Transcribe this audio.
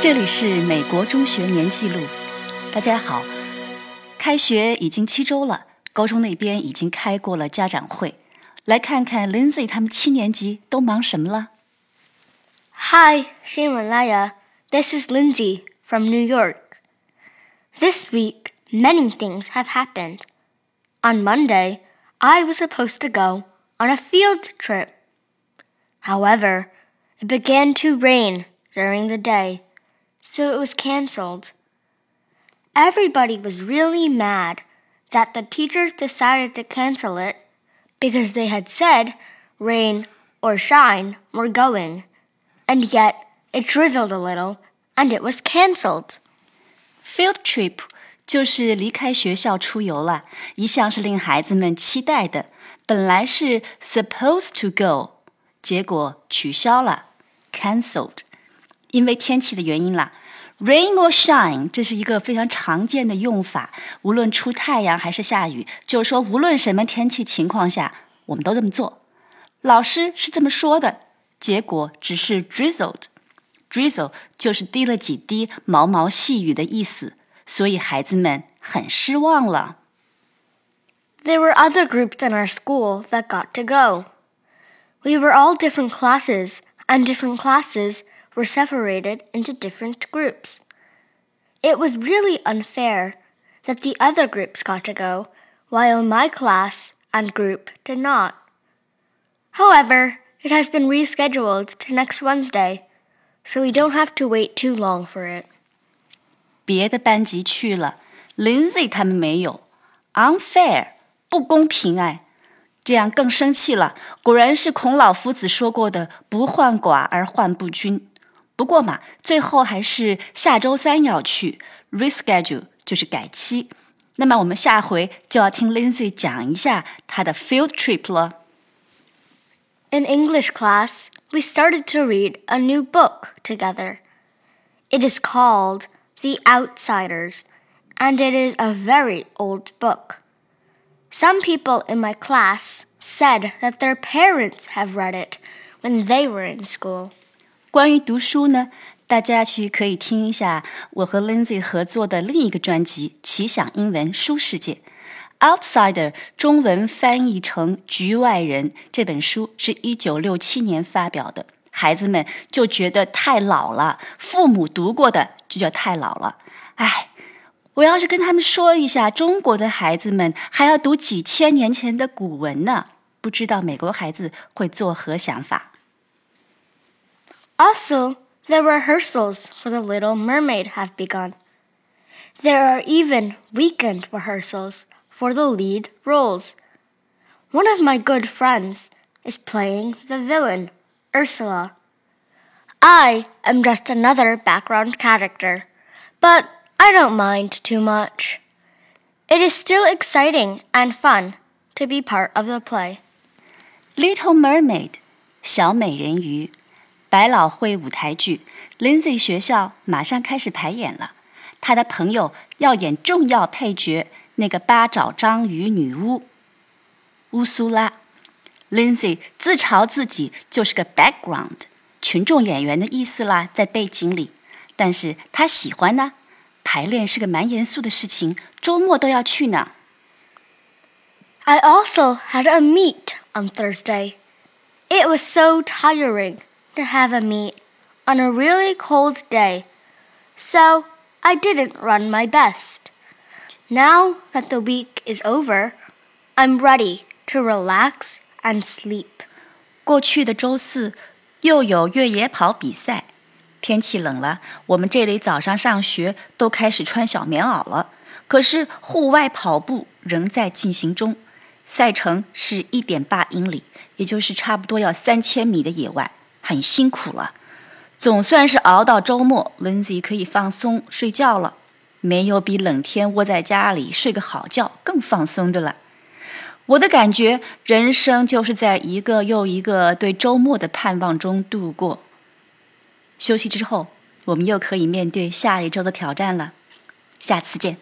这里是美国中学年记录。大家好，开学已经七周了，高中那边已经开过了家长会。来看看 Lindsay 他们七年级都忙什么了。Hi, Shimalaya. This is Lindsay from New York. This week, many things have happened. On Monday, I was supposed to go on a field trip. However, it began to rain during the day, so it was cancelled. Everybody was really mad that the teachers decided to cancel it because they had said rain or shine were going, and yet it drizzled a little and it was cancelled. Field trip 就是离开学校出游了，一向是令孩子们期待的。本来是 supposed to go，结果取消了，cancelled， 因为天气的原因啦。Rain or shine，这是一个非常常见的用法。无论出太阳还是下雨，就是说无论什么天气情况下，我们都这么做。老师是这么说的，结果只是 drizzled。drizzle 就是滴了几滴毛毛细雨的意思，所以孩子们很失望了。There were other groups in our school that got to go. We were all different classes, and different classes were separated into different groups. It was really unfair that the other groups got to go, while my class and group did not. However, it has been rescheduled to next Wednesday, so we don't have to wait too long for it. 别的班级去了，Lindsay 他们没有，unfair 不公平哎，这样更生气了。果然是孔老夫子说过的“不患寡而患不均”。 ”。不过嘛，最后还是下周三要去，reschedule 就是改期。那么我们下回就要听 Lindsay 讲一下她的 field trip 了。In English class, we started to read a new book together. It is called The Outsiders, and it is a very old book. Some people in my class said that their parents have read it when they were in school. 关于读书呢，大家去可以听一下我和 Lindsay 合作的另一个专辑《奇想英文书世界》。Outsider 中文翻译成《局外人》这本书是一九六七年发表的，孩子们就觉得太老了，父母读过的就叫太老了。哎，我要是跟他们说一下，中国的孩子们还要读几千年前的古文呢，不知道美国孩子会作何想法。Also, the rehearsals for The Little Mermaid have begun. There are even weekend rehearsals for the lead roles. One of my good friends is playing the villain, Ursula. I am just another background character, but I don't mind too much. It is still exciting and fun to be part of the play. Little Mermaid，小美人鱼。 百老汇舞台剧，Lindsay 学校马上开始排演了。他的朋友要演重要配角，那个八爪章鱼女巫乌苏拉。Lindsay 自嘲自己就是个 background，群众演员的意思啦，在背景里。但是他喜欢呢。排练是个蛮严肃的事情，周末都要去呢。I also had a meet on Thursday. It was so tiring to have a meet on a really cold day, so I didn't run my best. Now that the week is over, I'm ready to relax and sleep. 过去的周四又有越野跑比赛，天气冷了，我们这里早上上学都开始穿小棉袄了。可是户外跑步仍在进行中，赛程是一点八英里，也就是差不多要三千米的野外。 很辛苦了，总算是熬到周末，Lindsay 可以放松睡觉了。没有比冷天窝在家里睡个好觉更放松的了。我的感觉，人生就是在一个又一个对周末的盼望中度过。休息之后，我们又可以面对下一周的挑战了。下次见。